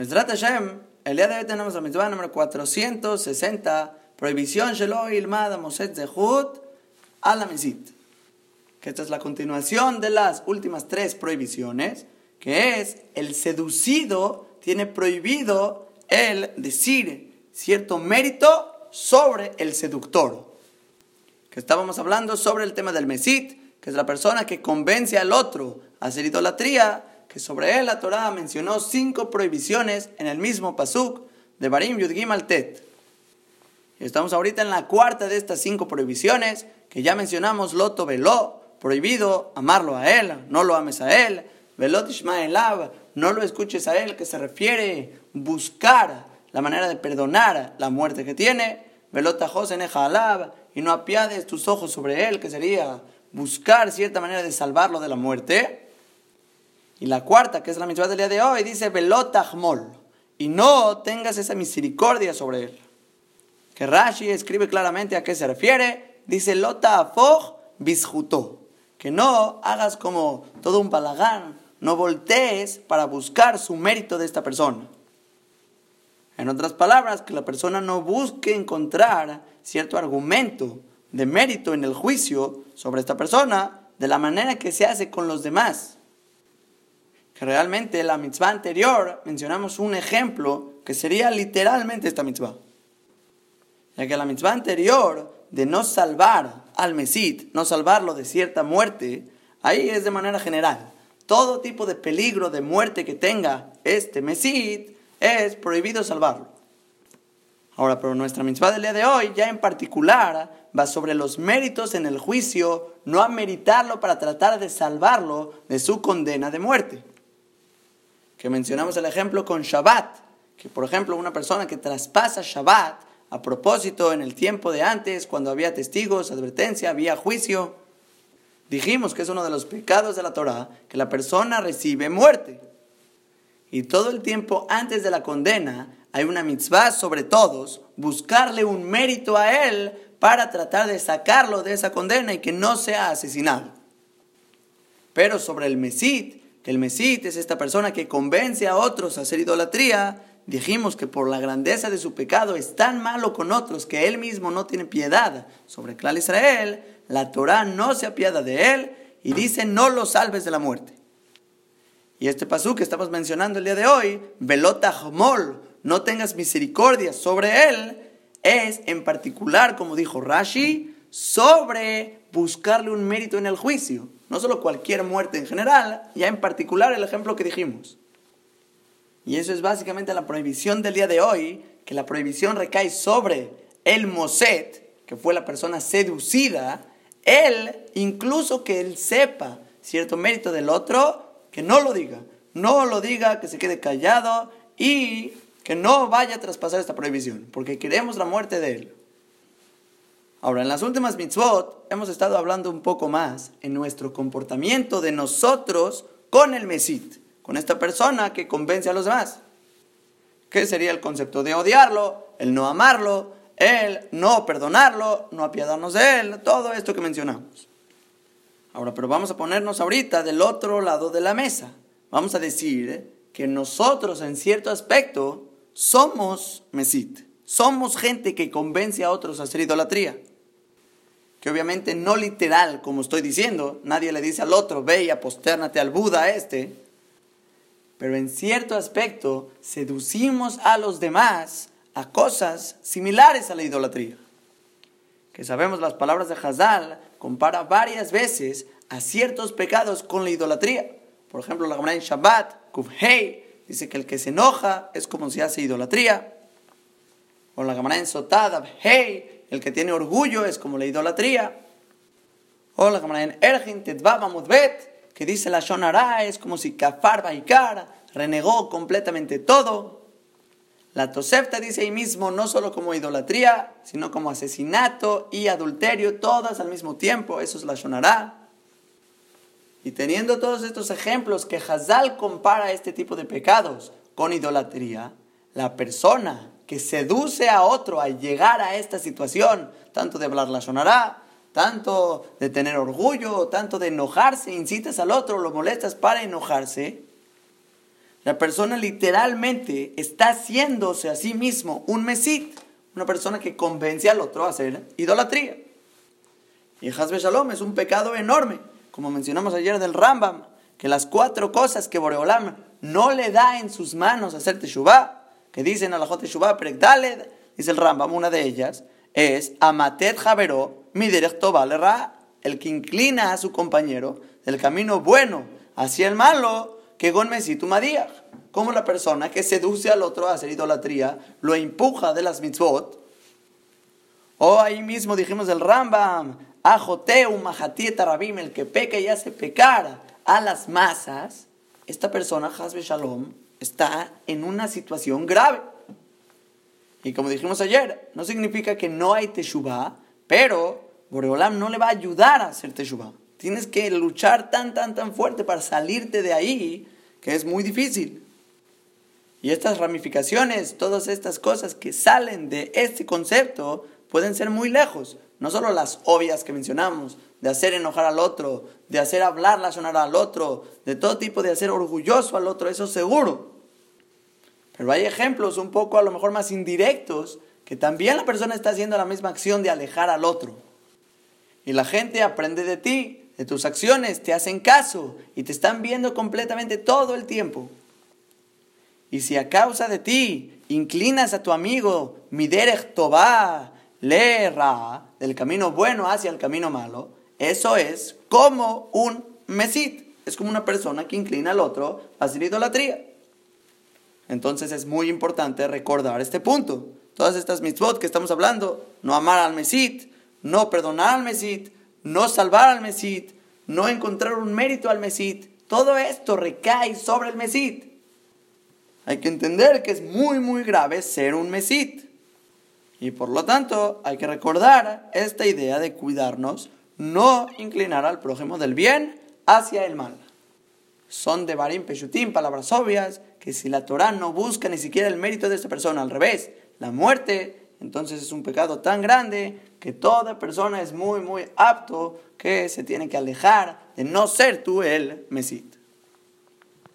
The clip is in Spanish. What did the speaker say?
Mesrat Hashem, el día de hoy tenemos la mitzvah número 460, prohibición Shelo Ilmad Moset Zehut a la Misit. Que esta es la continuación de las últimas tres prohibiciones, que es el seducido tiene prohibido el decir cierto mérito sobre el seductor. Que estábamos hablando sobre el tema del Mesit, que es la persona que convence al otro a hacer idolatría, que sobre él la Torah mencionó cinco prohibiciones en el mismo pasuk de Barim Yudgim al Tet. Y estamos ahorita en la cuarta de estas cinco prohibiciones, que ya mencionamos Loto Veló, prohibido amarlo a él, no lo ames a él, Velot Ishmaelav, no lo escuches a él, que se refiere buscar la manera de perdonar la muerte que tiene, Velot Alab, y no apiades tus ojos sobre él, que sería buscar cierta manera de salvarlo de la muerte. Y la cuarta, que es la mitzvah del día de hoy, dice velotachmol, y no tengas esa misericordia sobre él. Que Rashi escribe claramente a qué se refiere, dice lota bisjuto, que no hagas como todo un palagán, no voltees para buscar su mérito de esta persona. En otras palabras, que la persona no busque encontrar cierto argumento de mérito en el juicio sobre esta persona de la manera que se hace con los demás. Que realmente en la mitzvah anterior mencionamos un ejemplo que sería literalmente esta mitzvah. Ya que la mitzvah anterior de no salvar al Mesit, no salvarlo de cierta muerte, ahí es de manera general. Todo tipo de peligro de muerte que tenga este Mesit es prohibido salvarlo. Ahora, pero nuestra mitzvah del día de hoy, ya en particular, va sobre los méritos en el juicio, no a meritarlo para tratar de salvarlo de su condena de muerte. Que mencionamos el ejemplo con Shabbat, que por ejemplo una persona que traspasa Shabbat, a propósito en el tiempo de antes, cuando había testigos, advertencia, había juicio, dijimos que es uno de los pecados de la Torah, que la persona recibe muerte. Y todo el tiempo antes de la condena, hay una mitzvah sobre todos, buscarle un mérito a él para tratar de sacarlo de esa condena y que no sea asesinado. Pero sobre el Mesit, que el Mesit es esta persona que convence a otros a hacer idolatría, dijimos que por la grandeza de su pecado es tan malo con otros que él mismo no tiene piedad sobre Clal Israel, la Torah no se apiada de él y dice no lo salves de la muerte. Y este pasú que estamos mencionando el día de hoy, Velota no tengas misericordia sobre él, es en particular, como dijo Rashi, sobre buscarle un mérito en el juicio. No solo cualquier muerte en general, ya en particular el ejemplo que dijimos. Y eso es básicamente la prohibición del día de hoy, que la prohibición recae sobre el Moset, que fue la persona seducida, él, incluso que él sepa cierto mérito del otro, que no lo diga. No lo diga, que se quede callado y que no vaya a traspasar esta prohibición, porque queremos la muerte de él. Ahora, en las últimas mitzvot hemos estado hablando un poco más en nuestro comportamiento de nosotros con el Mesit, con esta persona que convence a los demás. ¿Qué sería el concepto de odiarlo, el no amarlo, el no perdonarlo, no apiadarnos de él, todo esto que mencionamos? Ahora, pero vamos a ponernos ahorita del otro lado de la mesa. Vamos a decir que nosotros en cierto aspecto somos mesit, somos gente que convence a otros a hacer idolatría. Que obviamente no literal, como estoy diciendo, nadie le dice al otro, ve y apostérnate al Buda este. Pero en cierto aspecto seducimos a los demás a cosas similares a la idolatría. Que sabemos las palabras de Hazal compara varias veces a ciertos pecados con la idolatría. Por ejemplo, la Gemara en Shabbat, Kufhei, Dice que el que se enoja es como si hace idolatría. O la Gemara en Sotada, hey, el que tiene orgullo es como la idolatría. O la Gemara en Ergin Tetvava Mudbet, que dice la Shonara es como si Kafar Baikar renegó completamente todo. La Tosefta dice ahí mismo no solo como idolatría, sino como asesinato y adulterio, todas al mismo tiempo. Eso es la Shonara. Y teniendo todos estos ejemplos que Hazal compara este tipo de pecados con idolatría, la persona que seduce a otro a llegar a esta situación, tanto de hablar la sonará, tanto de tener orgullo, tanto de enojarse, incitas al otro, lo molestas para enojarse, La persona literalmente está haciéndose a sí mismo un mesit, una persona que convence al otro a hacer idolatría. Y Hazbe Shalom es un pecado enorme, como mencionamos ayer del Rambam, que las cuatro cosas que Boreolam no le da en sus manos hacer Teshuvah, que dicen a la Jot Teshuvah, Daled, dice el Rambam, una de ellas, es Amatet Javero, Miderech Ra, el que inclina a su compañero del camino bueno hacia el malo, que Gon Mesitu como la persona que seduce al otro a hacer idolatría, lo empuja de las mitzvot. O ahí mismo dijimos del Rambam, Ajoteu Mahatieta Rabim, el que peca y hace pecar a las masas, esta persona, Hasbe Shalom, está en una situación grave. Y como dijimos ayer, no significa que no hay Teshuvah, pero Boreolam no le va a ayudar a hacer Teshuvah. Tienes que luchar tan, tan, tan fuerte para salirte de ahí, que es muy difícil. Y estas ramificaciones, todas estas cosas que salen de este concepto, pueden ser muy lejos. No solo las obvias que mencionamos, de hacer enojar al otro, de hacer hablar la sonora al otro, de todo tipo de hacer orgulloso al otro, eso seguro. Pero hay ejemplos un poco a lo mejor más indirectos que también la persona está haciendo la misma acción de alejar al otro. Y la gente aprende de ti, de tus acciones, te hacen caso y te están viendo completamente todo el tiempo. Y si a causa de ti inclinas a tu amigo, Miderech Tobá, del camino bueno hacia el camino malo, eso es como un mesit. Es como una persona que inclina al otro a hacer idolatría. Entonces es muy importante recordar este punto. Todas estas mitzvot que estamos hablando, no amar al mesit, no perdonar al mesit, no salvar al mesit, no encontrar un mérito al mesit, todo esto recae sobre el mesit. Hay que entender que es muy, muy grave ser un mesit. Y por lo tanto, hay que recordar esta idea de cuidarnos, no inclinar al prójimo del bien hacia el mal. Son de Barim Peshutim, palabras obvias, que si la Torah no busca ni siquiera el mérito de esta persona, al revés, la muerte, entonces es un pecado tan grande que toda persona es muy, muy apto que se tiene que alejar de no ser tú el Mesit.